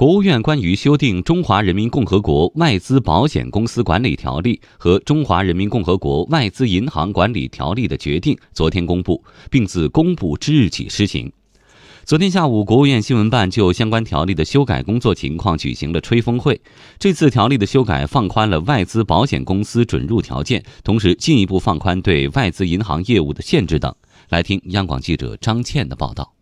国务院关于修订《中华人民共和国外资保险公司管理条例》和《中华人民共和国外资银行管理条例》的决定昨天公布，并自公布之日起施行。昨天下午，国务院新闻办就相关条例的修改工作情况举行了吹风会。这次条例的修改放宽了外资保险公司准入条件，同时进一步放宽对外资银行业务的限制等。来听央广记者张倩的报道。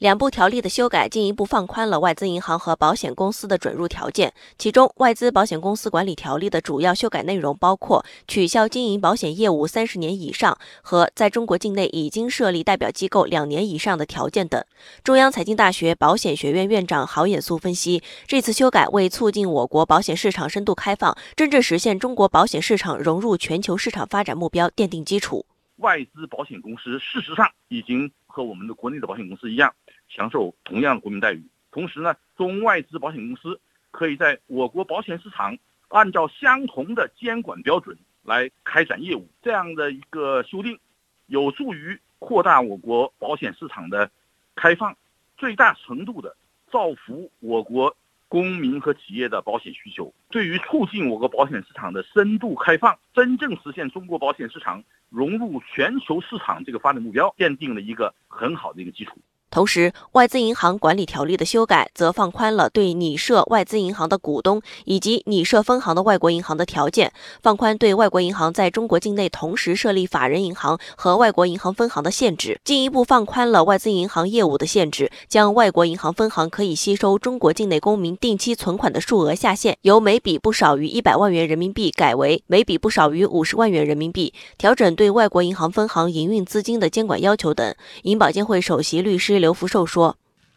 两部条例的修改进一步放宽了外资银行和保险公司的准入条件。其中，《外资保险公司管理条例》的主要修改内容包括取消经营保险业务三十年以上和在中国境内已经设立代表机构两年以上的条件等。中央财经大学保险学院院长郝衍素分析，这次修改为促进我国保险市场深度开放，真正实现中国保险市场融入全球市场发展目标奠定基础。外资保险公司事实上已经和我们的国内的保险公司一样，享受同样的国民待遇。同时呢，中外资保险公司可以在我国保险市场按照相同的监管标准来开展业务。这样的一个修订，有助于扩大我国保险市场的开放，最大程度的造福我国。公民和企业的保险需求，对于促进我国保险市场的深度开放，真正实现中国保险市场融入全球市场这个发展目标，奠定了一个很好的一个基础。同时，外资银行管理条例的修改则放宽了对拟设外资银行的股东以及拟设分行的外国银行的条件，放宽对外国银行在中国境内同时设立法人银行和外国银行分行的限制，进一步放宽了外资银行业务的限制，将外国银行分行可以吸收中国境内公民定期存款的数额下限由每笔不少于一百万元人民币改为每笔不少于五十万元人民币，调整对外国银行分行营运资金的监管要求等。银保监会首席律师。刘福寿说：“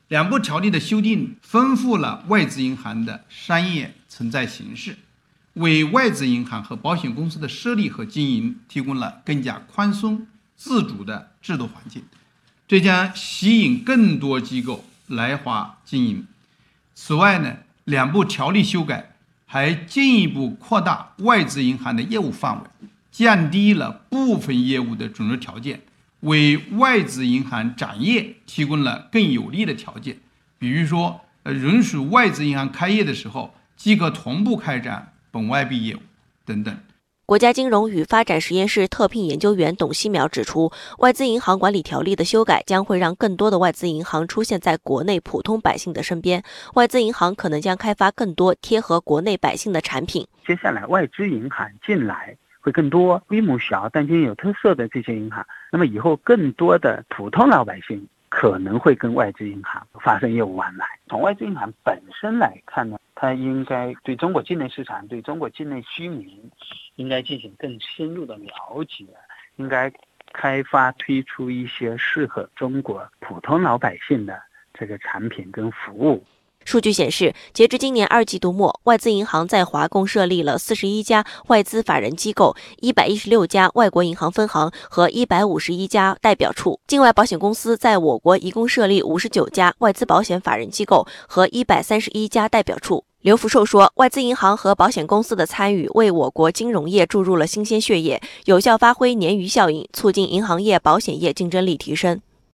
两部条例的修订丰富了外资银行的商业存在形式，为外资银行和保险公司的设立和经营提供了更加宽松、自主的制度环境，这将吸引更多机构来华经营。此外呢，两部条例修改还进一步扩大外资银行的业务范围，降低了部分业务的准入条件。”为外资银行展业提供了更有利的条件，比如说，呃，允许外资银行开业的时候即可同步开展本外币业务等等。国家金融与发展实验室特聘研究员董希淼指出，外资银行管理条例的修改将会让更多的外资银行出现在国内普通百姓的身边，外资银行可能将开发更多贴合国内百姓的产品。接下来，外资银行进来。会更多，规模小但经营有特色的这些银行，那么以后更多的普通老百姓可能会跟外资银行发生业务往来。从外资银行本身来看呢，它应该对中国境内市场、对中国境内居民，应该进行更深入的了解，应该开发推出一些适合中国普通老百姓的这个产品跟服务。数据显示，截至今年二季度末，外资银行在华共设立了四十一家外资法人机构、一百一十六家外国银行分行和一百五十一家代表处。境外保险公司在我国一共设立五十九家外资保险法人机构和一百三十一家代表处。刘福寿说，外资银行和保险公司的参与，为我国金融业注入了新鲜血液，有效发挥鲶鱼效应，促进银行业、保险业竞争力提升。